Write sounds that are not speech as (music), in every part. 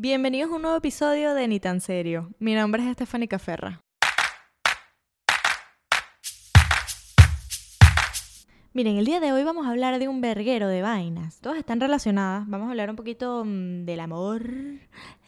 Bienvenidos a un nuevo episodio de Ni tan serio. Mi nombre es Estefánica Ferra. Miren, el día de hoy vamos a hablar de un verguero de vainas. Todas están relacionadas. Vamos a hablar un poquito mm, del amor.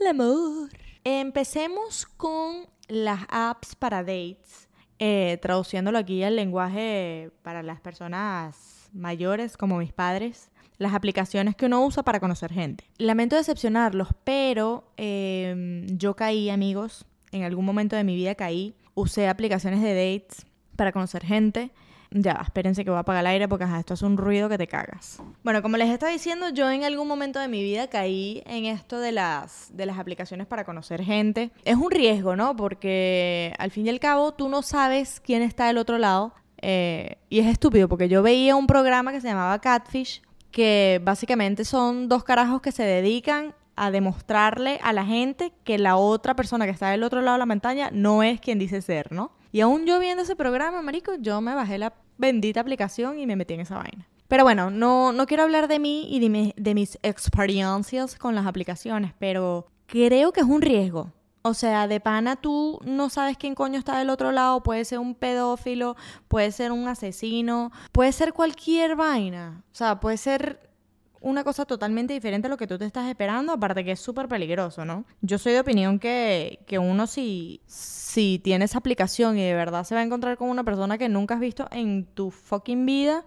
El amor. Empecemos con las apps para dates. Eh, traduciéndolo aquí al lenguaje para las personas mayores como mis padres las aplicaciones que uno usa para conocer gente. Lamento decepcionarlos, pero em, yo caí, amigos, en algún momento de mi vida caí, usé aplicaciones de dates para conocer gente. Ya, espérense que voy a apagar el aire porque esto hace un ruido que te cagas. Bueno, como les estaba diciendo, yo en algún momento de mi vida caí en esto de las, de las aplicaciones para conocer gente. Es un riesgo, ¿no? Porque al fin y al cabo tú no sabes quién está del otro lado. Eh, y es estúpido porque yo veía un programa que se llamaba Catfish que básicamente son dos carajos que se dedican a demostrarle a la gente que la otra persona que está del otro lado de la montaña no es quien dice ser, ¿no? Y aún yo viendo ese programa, marico, yo me bajé la bendita aplicación y me metí en esa vaina. Pero bueno, no, no quiero hablar de mí y de, de mis experiencias con las aplicaciones, pero creo que es un riesgo. O sea, de pana tú no sabes quién coño está del otro lado. Puede ser un pedófilo, puede ser un asesino, puede ser cualquier vaina. O sea, puede ser una cosa totalmente diferente a lo que tú te estás esperando, aparte que es súper peligroso, ¿no? Yo soy de opinión que, que uno si, si tiene esa aplicación y de verdad se va a encontrar con una persona que nunca has visto en tu fucking vida,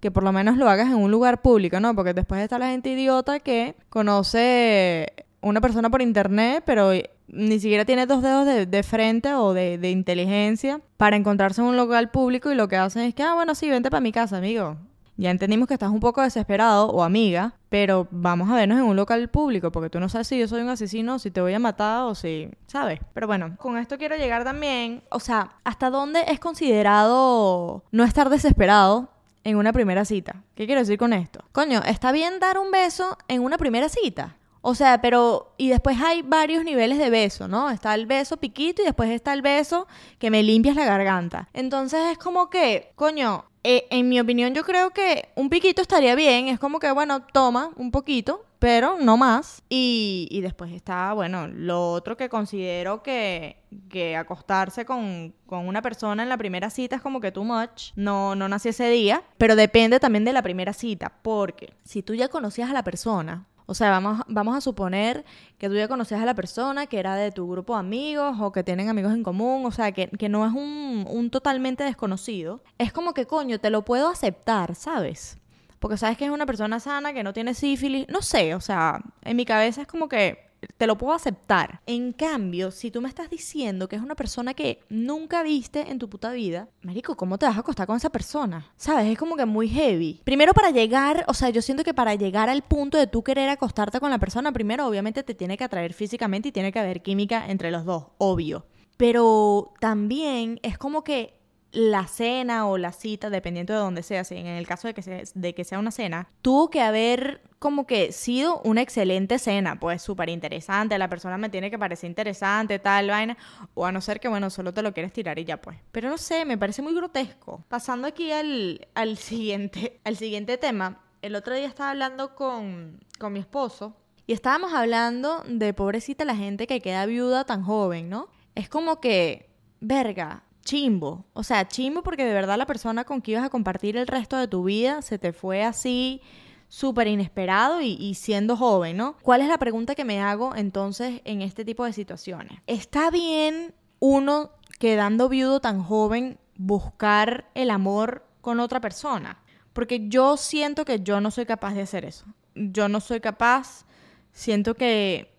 que por lo menos lo hagas en un lugar público, ¿no? Porque después está la gente idiota que conoce una persona por internet, pero ni siquiera tiene dos dedos de, frente o de, inteligencia para encontrarse en un local público y lo que hacen es que, ah, bueno, sí, vente para mi casa, amigo. Ya entendimos que estás un poco desesperado o amiga, pero vamos a vernos en un local público porque tú no sabes si yo soy un asesino, si te voy a matar o si, ¿sabes? Pero bueno, con esto quiero llegar también, o sea, ¿hasta dónde es considerado no estar desesperado en una primera cita? ¿Qué quiero decir con esto? Coño, ¿está bien dar un beso en una primera cita? O sea, pero, y después hay varios niveles de beso, ¿no? Está el beso piquito y después está el beso que me limpias la garganta. Entonces es como que, coño, eh, en mi opinión yo creo que un piquito estaría bien, es como que, bueno, toma un poquito, pero no más. Y, y después está, bueno, lo otro que considero que, que acostarse con, con, una persona en la primera cita es como que too much. No, no nací ese día, pero depende también de la primera cita, porque si tú ya conocías a la persona, o sea, vamos, vamos a suponer que tú ya conocías a la persona, que era de tu grupo de amigos o que tienen amigos en común, o sea, que, no es un, un totalmente desconocido. Es como que, coño, te lo puedo aceptar, ¿sabes? Porque sabes que es una persona sana, que no tiene sífilis, no sé, o sea, en mi cabeza es como que te lo puedo aceptar. En cambio, si tú me estás diciendo que es una persona que nunca viste en tu puta vida, marico, ¿cómo te vas a acostar con esa persona? ¿Sabes? Es como que muy heavy. Primero para llegar, o sea, yo siento que para llegar al punto de tú querer acostarte con la persona, primero obviamente te tiene que atraer físicamente y tiene que haber química entre los dos, obvio. Pero también es como que la cena o la cita, dependiendo de dónde sea, en el caso de que, sea, de que sea una cena, tuvo que haber como que sido una excelente cena, pues súper interesante, la persona me tiene que parecer interesante, tal vaina, o a no ser que, bueno, solo te lo quieres tirar y ya pues. Pero no sé, me parece muy grotesco. Pasando aquí al, al, (laughs) siguiente, al siguiente tema, el otro día estaba hablando con, con mi esposo y estábamos hablando de pobrecita la gente que queda viuda tan joven, ¿no? Es como que, verga, chimbo. O sea, chimbo porque de verdad la persona con quien ibas a compartir el resto de tu vida se te fue así súper inesperado y, siendo joven, ¿no? ¿Cuál es la pregunta que me hago entonces en este tipo de situaciones? ¿Está bien uno quedando viudo tan joven buscar el amor con otra persona? Porque yo siento que yo no soy capaz de hacer eso. Yo no soy capaz, siento que,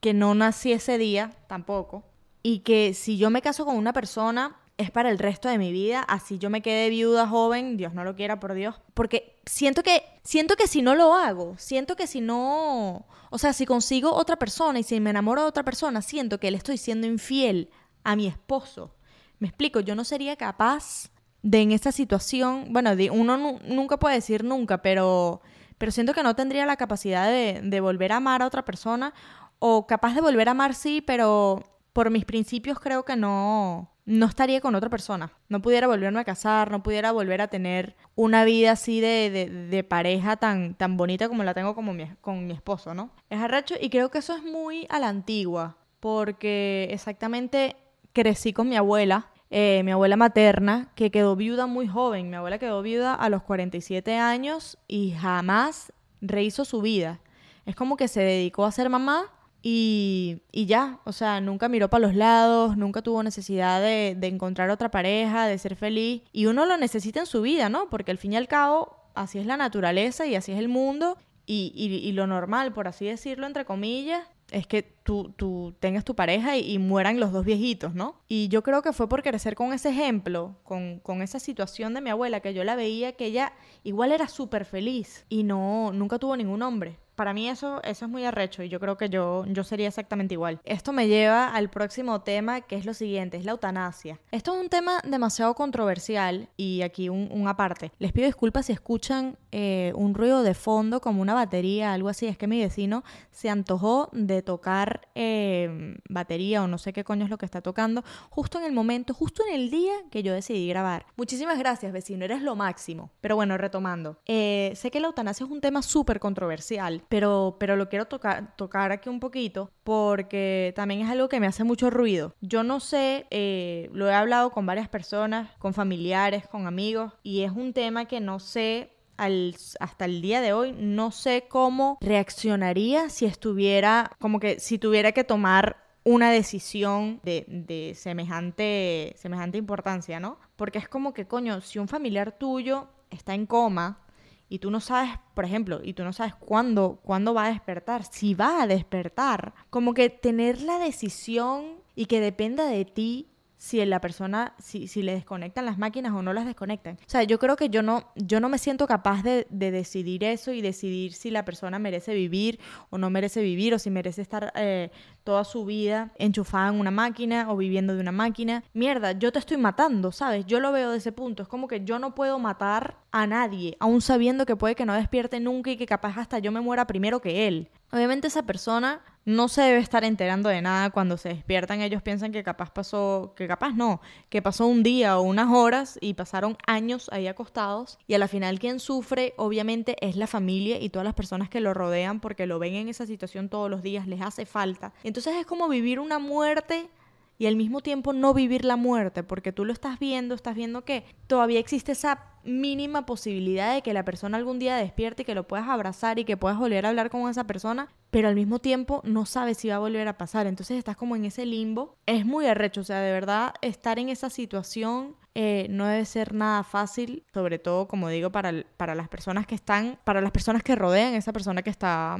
que no nací ese día tampoco. Y que si yo me caso con una persona, es para el resto de mi vida, así yo me quedé viuda joven, Dios no lo quiera por Dios, porque siento que siento que si no lo hago, siento que si no, o sea, si consigo otra persona y si me enamoro de otra persona, siento que le estoy siendo infiel a mi esposo. Me explico, yo no sería capaz de en esta situación, bueno, uno nunca puede decir nunca, pero pero siento que no tendría la capacidad de, de volver a amar a otra persona. O capaz de volver a amar sí, pero por mis principios creo que no, no estaría con otra persona. No pudiera volverme a casar, no pudiera volver a tener una vida así de, de, pareja tan, tan bonita como la tengo como mi, con mi esposo, ¿no? Es arrecho y creo que eso es muy a la antigua, porque exactamente crecí con mi abuela, eh, mi abuela materna, que quedó viuda muy joven. Mi abuela quedó viuda a los 47 años y jamás rehizo su vida. Es como que se dedicó a ser mamá y, ya, o sea, nunca miró para los lados, nunca tuvo necesidad de, de, encontrar otra pareja, de ser feliz. Y uno lo necesita en su vida, ¿no? Porque al fin y al cabo, así es la naturaleza y así es el mundo. Y, y, y lo normal, por así decirlo, entre comillas, es que tú, tú tengas tu pareja y, mueran los dos viejitos, ¿no? Y yo creo que fue por crecer con ese ejemplo, con, con esa situación de mi abuela, que yo la veía que ella igual era súper feliz y no, nunca tuvo ningún hombre. Para mí eso, eso es muy arrecho y yo creo que yo, yo sería exactamente igual. Esto me lleva al próximo tema que es lo siguiente, es la eutanasia. Esto es un tema demasiado controversial y aquí un, aparte. Les pido disculpas si escuchan eh, un ruido de fondo como una batería, algo así. Es que mi vecino se antojó de tocar eh, batería o no sé qué coño es lo que está tocando justo en el momento, justo en el día que yo decidí grabar. Muchísimas gracias vecino, eres lo máximo. Pero bueno, retomando. Eh, sé que la eutanasia es un tema súper controversial pero, pero lo quiero tocar, tocar aquí un poquito porque también es algo que me hace mucho ruido. Yo no sé, eh, lo he hablado con varias personas, con familiares, con amigos, y es un tema que no sé hasta el día de hoy no sé cómo reaccionaría si estuviera, como que si tuviera que tomar una decisión de, de, semejante, semejante importancia, ¿no? Porque es como que, coño, si un familiar tuyo está en coma y tú no sabes, por ejemplo, y tú no sabes cuándo, cuándo va a despertar, si va a despertar, como que tener la decisión y que dependa de ti si la persona, si, si, le desconectan las máquinas o no las desconectan. O sea, yo creo que yo no, yo no me siento capaz de, de decidir eso y decidir si la persona merece vivir o no merece vivir o si merece estar eh, toda su vida enchufada en una máquina o viviendo de una máquina. Mierda, yo te estoy matando, ¿sabes? Yo lo veo de ese punto. Es como que yo no puedo matar a nadie, aún sabiendo que puede que no despierte nunca y que capaz hasta yo me muera primero que él. Obviamente esa persona no se debe estar enterando de nada cuando se despiertan. Ellos piensan que capaz pasó, que capaz no, que pasó un día o unas horas y pasaron años ahí acostados. Y a la final quien sufre obviamente es la familia y todas las personas que lo rodean porque lo ven en esa situación todos los días, les hace falta. Entonces es como vivir una muerte y al mismo tiempo no vivir la muerte, porque tú lo estás viendo, estás viendo que todavía existe esa mínima posibilidad de que la persona algún día despierte y que lo puedas abrazar y que puedas volver a hablar con esa persona, pero al mismo tiempo no sabes si va a volver a pasar, entonces estás como en ese limbo. Es muy arrecho, o sea, de verdad estar en esa situación eh, no debe ser nada fácil, sobre todo, como digo, para, para las personas que están, para las personas que rodean esa persona que está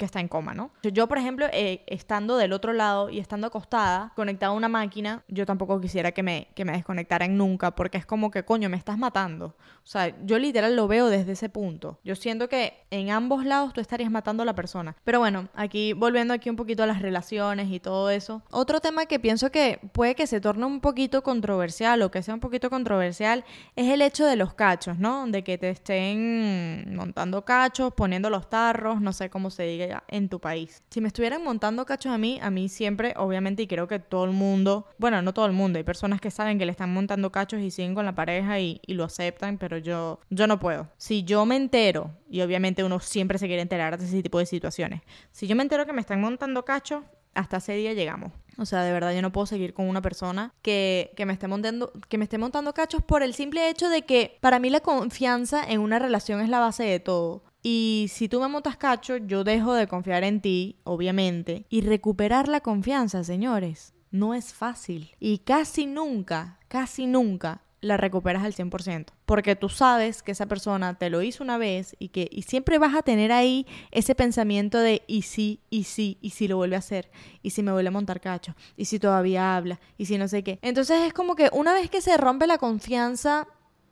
que está en coma, ¿no? Yo, por ejemplo, eh, estando del otro lado y estando acostada, conectada a una máquina, yo tampoco quisiera que me, que me desconectaran nunca, porque es como que, coño, me estás matando. O sea, yo literal lo veo desde ese punto. Yo siento que en ambos lados tú estarías matando a la persona. Pero bueno, aquí, volviendo aquí un poquito a las relaciones y todo eso. Otro tema que pienso que puede que se torne un poquito controversial o que sea un poquito controversial es el hecho de los cachos, ¿no? De que te estén montando cachos, poniendo los tarros, no sé cómo se diga en tu país. Si me estuvieran montando cachos a mí, a mí siempre, obviamente, y creo que todo el mundo, bueno, no todo el mundo, hay personas que saben que le están montando cachos y siguen con la pareja y, lo aceptan, pero yo, yo no puedo. Si yo me entero, y obviamente uno siempre se quiere enterar de ese tipo de situaciones, si yo me entero que me están montando cachos, hasta ese día llegamos. O sea, de verdad yo no puedo seguir con una persona que, que, me esté montando, que me esté montando cachos por el simple hecho de que para mí la confianza en una relación es la base de todo. Y si tú me montas cacho, yo dejo de confiar en ti, obviamente. Y recuperar la confianza, señores, no es fácil. Y casi nunca, casi nunca la recuperas al 100%. Porque tú sabes que esa persona te lo hizo una vez y que y siempre vas a tener ahí ese pensamiento de y sí, y sí, y si lo vuelve a hacer, y si me vuelve a montar cacho, y si todavía habla, y si no sé qué. Entonces es como que una vez que se rompe la confianza,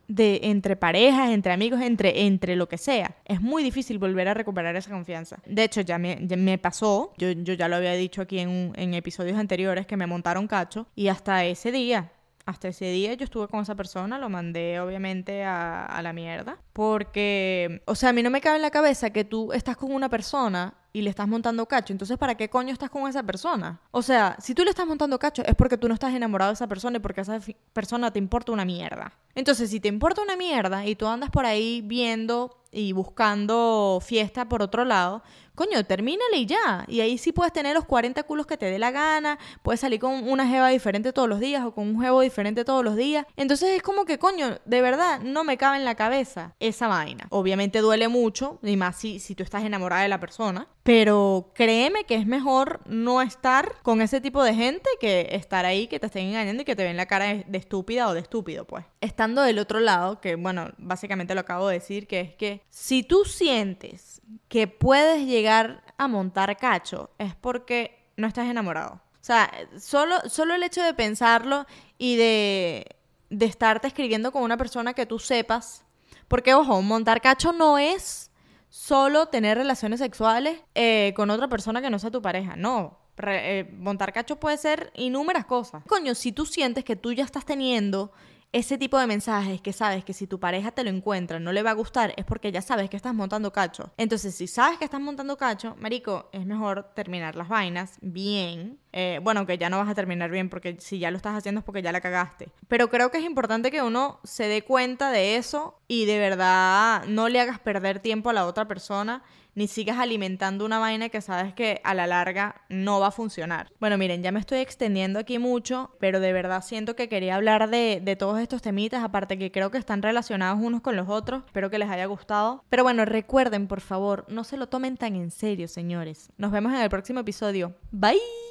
de entre parejas, entre amigos, entre, entre lo que sea. Es muy difícil volver a recuperar esa confianza. De hecho, ya me, me pasó, yo, yo, ya lo había dicho aquí en, en episodios anteriores, que me montaron cacho y hasta ese día hasta ese día yo estuve con esa persona, lo mandé obviamente a, a la mierda. Porque, o sea, a mí no me cabe en la cabeza que tú estás con una persona y le estás montando cacho. Entonces, ¿para qué coño estás con esa persona? O sea, si tú le estás montando cacho es porque tú no estás enamorado de esa persona y porque esa persona te importa una mierda. Entonces, si te importa una mierda y tú andas por ahí viendo y buscando fiesta por otro lado, coño, termínale y ya. Y ahí sí puedes tener los 40 culos que te dé la gana, puedes salir con una jeva diferente todos los días o con un jevo diferente todos los días. Entonces es como que, coño, de verdad, no me cabe en la cabeza esa vaina. Obviamente duele mucho, y más si, si tú estás enamorada de la persona, pero créeme que es mejor no estar con ese tipo de gente que estar ahí, que te estén engañando y que te ven la cara de, de estúpida o de estúpido, pues. Estando del otro lado, que bueno, básicamente lo acabo de decir, que es que si tú sientes que puedes a montar cacho, es porque no estás enamorado. O sea, solo, solo el hecho de pensarlo y de, de estarte escribiendo con una persona que tú sepas, porque ojo, montar cacho no es solo tener relaciones sexuales eh, con otra persona que no sea tu pareja, no. Re, eh, montar cacho puede ser innúmeras cosas. Coño, si tú sientes que tú ya estás teniendo ese tipo de mensajes que sabes que si tu pareja te lo encuentra no le va a gustar es porque ya sabes que estás montando cacho. Entonces, si sabes que estás montando cacho, marico, es mejor terminar las vainas bien. Eh, bueno, que ya no vas a terminar bien porque si ya lo estás haciendo es porque ya la cagaste. Pero creo que es importante que uno se dé cuenta de eso y de verdad no le hagas perder tiempo a la otra persona ni sigas alimentando una vaina que sabes que a la larga no va a funcionar. Bueno, miren, ya me estoy extendiendo aquí mucho, pero de verdad siento que quería hablar de, de todos estos temitas, aparte que creo que están relacionados unos con los otros. Espero que les haya gustado. Pero bueno, recuerden, por favor, no se lo tomen tan en serio, señores. Nos vemos en el próximo episodio. Bye.